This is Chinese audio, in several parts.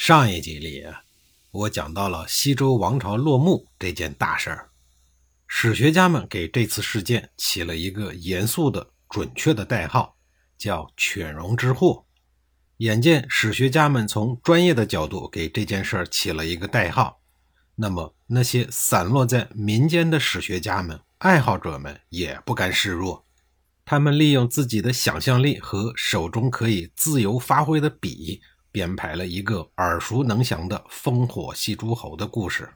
上一集里，我讲到了西周王朝落幕这件大事儿。史学家们给这次事件起了一个严肃的、准确的代号，叫“犬戎之祸”。眼见史学家们从专业的角度给这件事儿起了一个代号，那么那些散落在民间的史学家们、爱好者们也不甘示弱，他们利用自己的想象力和手中可以自由发挥的笔。编排了一个耳熟能详的烽火戏诸侯的故事。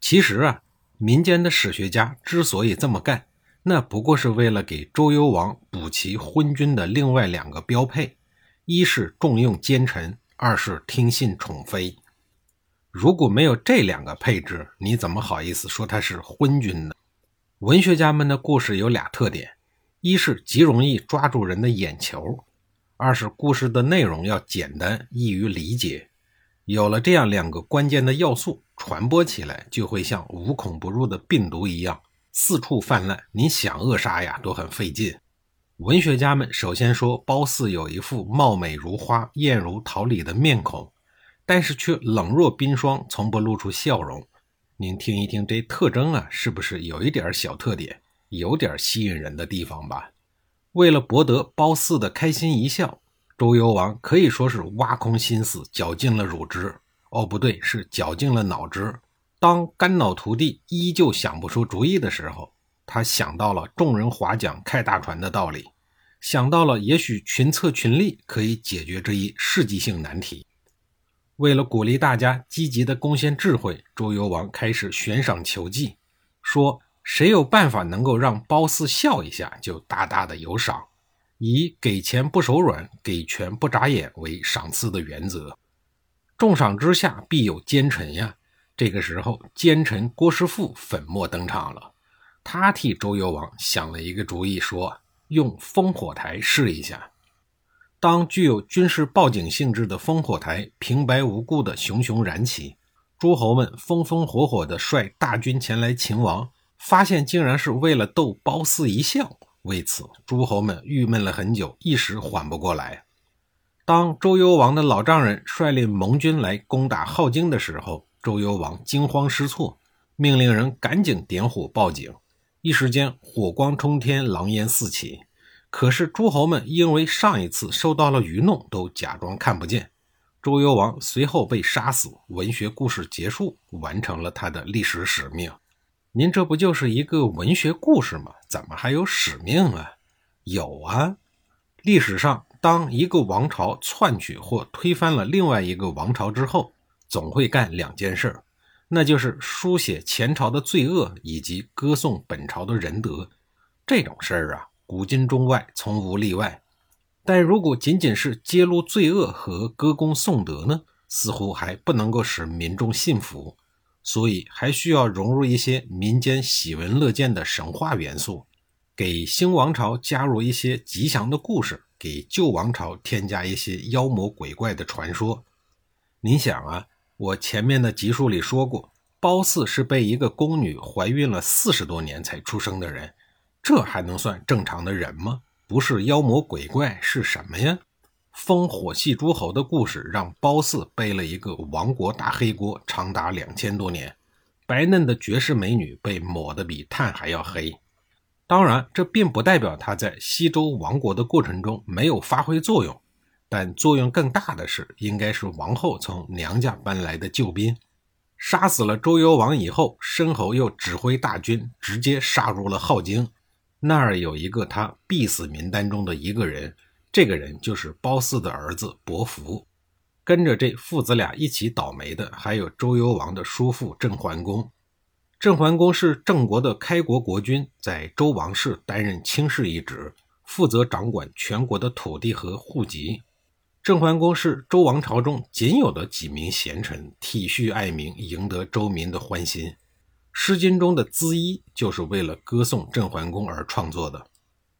其实啊，民间的史学家之所以这么干，那不过是为了给周幽王补齐昏君的另外两个标配：一是重用奸臣，二是听信宠妃。如果没有这两个配置，你怎么好意思说他是昏君呢？文学家们的故事有俩特点：一是极容易抓住人的眼球。二是故事的内容要简单易于理解，有了这样两个关键的要素，传播起来就会像无孔不入的病毒一样四处泛滥。你想扼杀呀都很费劲。文学家们首先说褒姒有一副貌美如花、艳如桃李的面孔，但是却冷若冰霜，从不露出笑容。您听一听这特征啊，是不是有一点小特点，有点吸引人的地方吧？为了博得褒姒的开心一笑，周幽王可以说是挖空心思，绞尽了乳汁。哦，不对，是绞尽了脑汁。当肝脑涂地依旧想不出主意的时候，他想到了众人划桨开大船的道理，想到了也许群策群力可以解决这一世纪性难题。为了鼓励大家积极的贡献智慧，周幽王开始悬赏求计，说。谁有办法能够让褒姒笑一下，就大大的有赏，以给钱不手软、给权不眨眼为赏赐的原则。重赏之下必有奸臣呀！这个时候，奸臣郭师傅粉墨登场了。他替周幽王想了一个主意，说用烽火台试一下。当具有军事报警性质的烽火台平白无故的熊熊燃起，诸侯们风风火火地率大军前来擒王。发现竟然是为了逗褒姒一笑，为此诸侯们郁闷了很久，一时缓不过来。当周幽王的老丈人率领盟军来攻打镐京的时候，周幽王惊慌失措，命令人赶紧点火报警。一时间火光冲天，狼烟四起。可是诸侯们因为上一次受到了愚弄，都假装看不见。周幽王随后被杀死，文学故事结束，完成了他的历史使命。您这不就是一个文学故事吗？怎么还有使命啊？有啊！历史上，当一个王朝篡取或推翻了另外一个王朝之后，总会干两件事，那就是书写前朝的罪恶以及歌颂本朝的仁德。这种事儿啊，古今中外从无例外。但如果仅仅是揭露罪恶和歌功颂德呢，似乎还不能够使民众信服。所以还需要融入一些民间喜闻乐见的神话元素，给新王朝加入一些吉祥的故事，给旧王朝添加一些妖魔鬼怪的传说。您想啊，我前面的集数里说过，褒姒是被一个宫女怀孕了四十多年才出生的人，这还能算正常的人吗？不是妖魔鬼怪是什么呀？烽火戏诸侯的故事让褒姒背了一个亡国大黑锅，长达两千多年。白嫩的绝世美女被抹得比炭还要黑。当然，这并不代表她在西周亡国的过程中没有发挥作用，但作用更大的是，应该是王后从娘家搬来的救兵。杀死了周幽王以后，申侯又指挥大军直接杀入了镐京。那儿有一个他必死名单中的一个人。这个人就是褒姒的儿子伯服，跟着这父子俩一起倒霉的还有周幽王的叔父郑桓公。郑桓公是郑国的开国国君，在周王室担任卿士一职，负责掌管全国的土地和户籍。郑桓公是周王朝中仅有的几名贤臣，体恤爱民，赢得周民的欢心。《诗经》中的《资衣》就是为了歌颂郑桓公而创作的。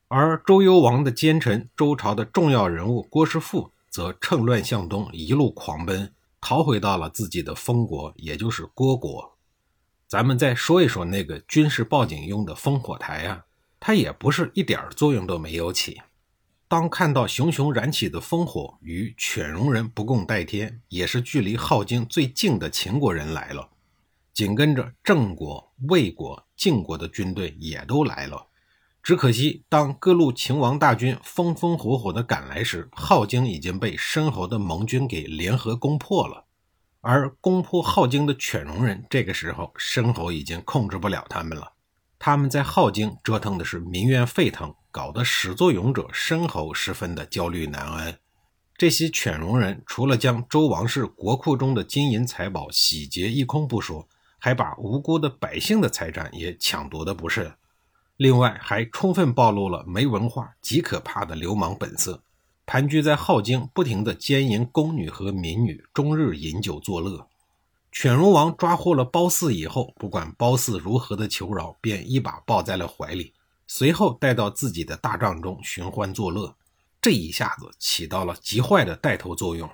而周幽王的奸臣，周朝的重要人物郭师父，则趁乱向东，一路狂奔，逃回到了自己的封国，也就是虢国。咱们再说一说那个军事报警用的烽火台啊，它也不是一点作用都没有起。当看到熊熊燃起的烽火与犬戎人不共戴天，也是距离镐京最近的秦国人来了，紧跟着郑国、魏国、晋国的军队也都来了。只可惜，当各路秦王大军风风火火地赶来时，镐京已经被申侯的盟军给联合攻破了。而攻破镐京的犬戎人，这个时候申侯已经控制不了他们了。他们在镐京折腾的是民怨沸腾。搞得始作俑者申侯十分的焦虑难安。这些犬戎人除了将周王室国库中的金银财宝洗劫一空不说，还把无辜的百姓的财产也抢夺的不剩。另外，还充分暴露了没文化、极可怕的流氓本色，盘踞在镐京，不停的奸淫宫女和民女，终日饮酒作乐。犬戎王抓获了褒姒以后，不管褒姒如何的求饶，便一把抱在了怀里。随后带到自己的大帐中寻欢作乐，这一下子起到了极坏的带头作用。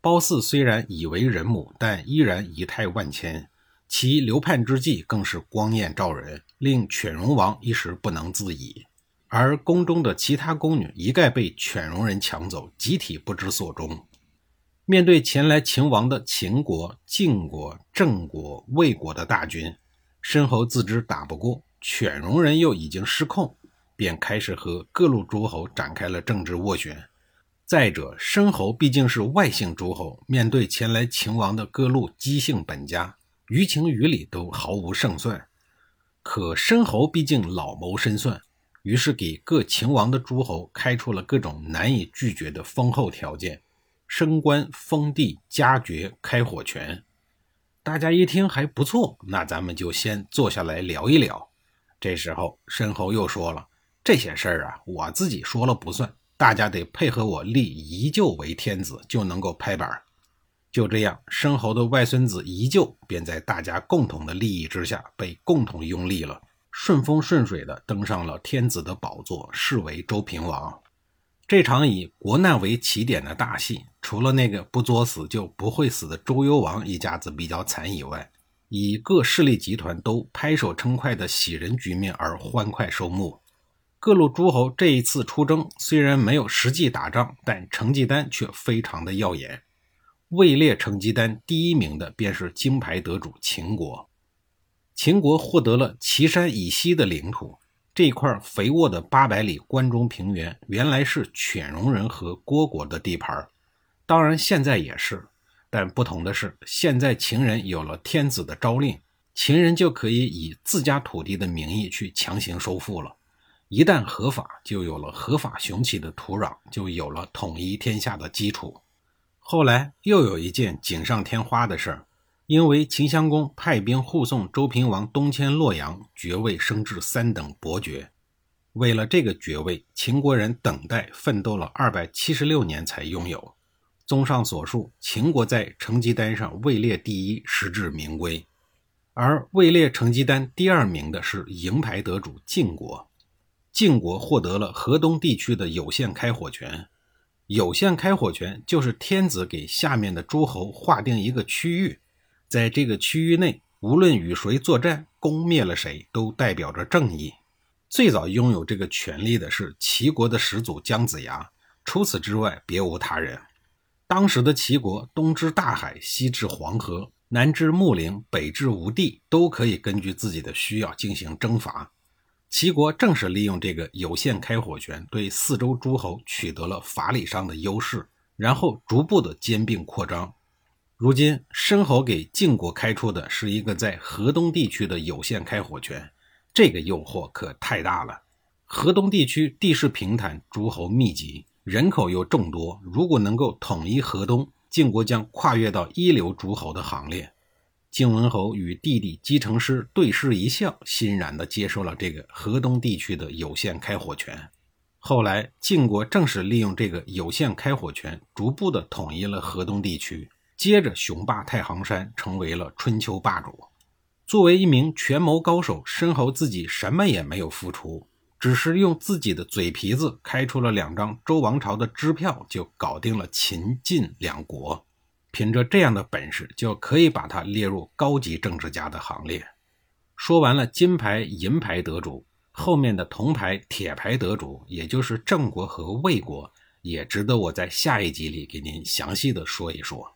褒姒虽然已为人母，但依然仪态万千，其流叛之际更是光艳照人，令犬戎王一时不能自已。而宫中的其他宫女一概被犬戎人抢走，集体不知所终。面对前来秦王的秦国、晋国、郑国、魏国的大军，申侯自知打不过。犬戎人又已经失控，便开始和各路诸侯展开了政治斡旋。再者，申侯毕竟是外姓诸侯，面对前来秦王的各路姬姓本家，于情于理都毫无胜算。可申侯毕竟老谋深算，于是给各秦王的诸侯开出了各种难以拒绝的丰厚条件：升官、封地、加爵、开火权。大家一听还不错，那咱们就先坐下来聊一聊。这时候，申侯又说了：“这些事儿啊，我自己说了不算，大家得配合我立宜臼为天子，就能够拍板。”就这样，申侯的外孙子宜臼便在大家共同的利益之下被共同拥立了，顺风顺水的登上了天子的宝座，视为周平王。这场以国难为起点的大戏，除了那个不作死就不会死的周幽王一家子比较惨以外，以各势力集团都拍手称快的喜人局面而欢快收幕。各路诸侯这一次出征，虽然没有实际打仗，但成绩单却非常的耀眼。位列成绩单第一名的便是金牌得主秦国。秦国获得了岐山以西的领土，这块肥沃的八百里关中平原，原来是犬戎人和虢国的地盘，当然现在也是。但不同的是，现在秦人有了天子的诏令，秦人就可以以自家土地的名义去强行收复了。一旦合法，就有了合法雄起的土壤，就有了统一天下的基础。后来又有一件锦上添花的事儿，因为秦襄公派兵护送周平王东迁洛阳，爵位升至三等伯爵。为了这个爵位，秦国人等待奋斗了二百七十六年才拥有。综上所述，秦国在成绩单上位列第一，实至名归。而位列成绩单第二名的是银牌得主晋国。晋国获得了河东地区的有限开火权。有限开火权就是天子给下面的诸侯划定一个区域，在这个区域内，无论与谁作战，攻灭了谁，都代表着正义。最早拥有这个权利的是齐国的始祖姜子牙，除此之外，别无他人。当时的齐国，东至大海，西至黄河，南至穆陵，北至吴地，都可以根据自己的需要进行征伐。齐国正是利用这个有限开火权，对四周诸侯取得了法理上的优势，然后逐步的兼并扩张。如今，申侯给晋国开出的是一个在河东地区的有限开火权，这个诱惑可太大了。河东地区地势平坦，诸侯密集。人口又众多，如果能够统一河东，晋国将跨越到一流诸侯的行列。晋文侯与弟弟姬成师对视一笑，欣然地接受了这个河东地区的有限开火权。后来晋国正是利用这个有限开火权，逐步的统一了河东地区，接着雄霸太行山，成为了春秋霸主。作为一名权谋高手，申侯自己什么也没有付出，只是用自己的嘴皮子开出了两张周王朝的支票，就搞定了秦晋两国。凭着这样的本事，就可以把他列入高级政治家的行列。说完了金牌、银牌得主，后面的铜牌、铁牌得主，也就是郑国和魏国，也值得我在下一集里给您详细的说一说。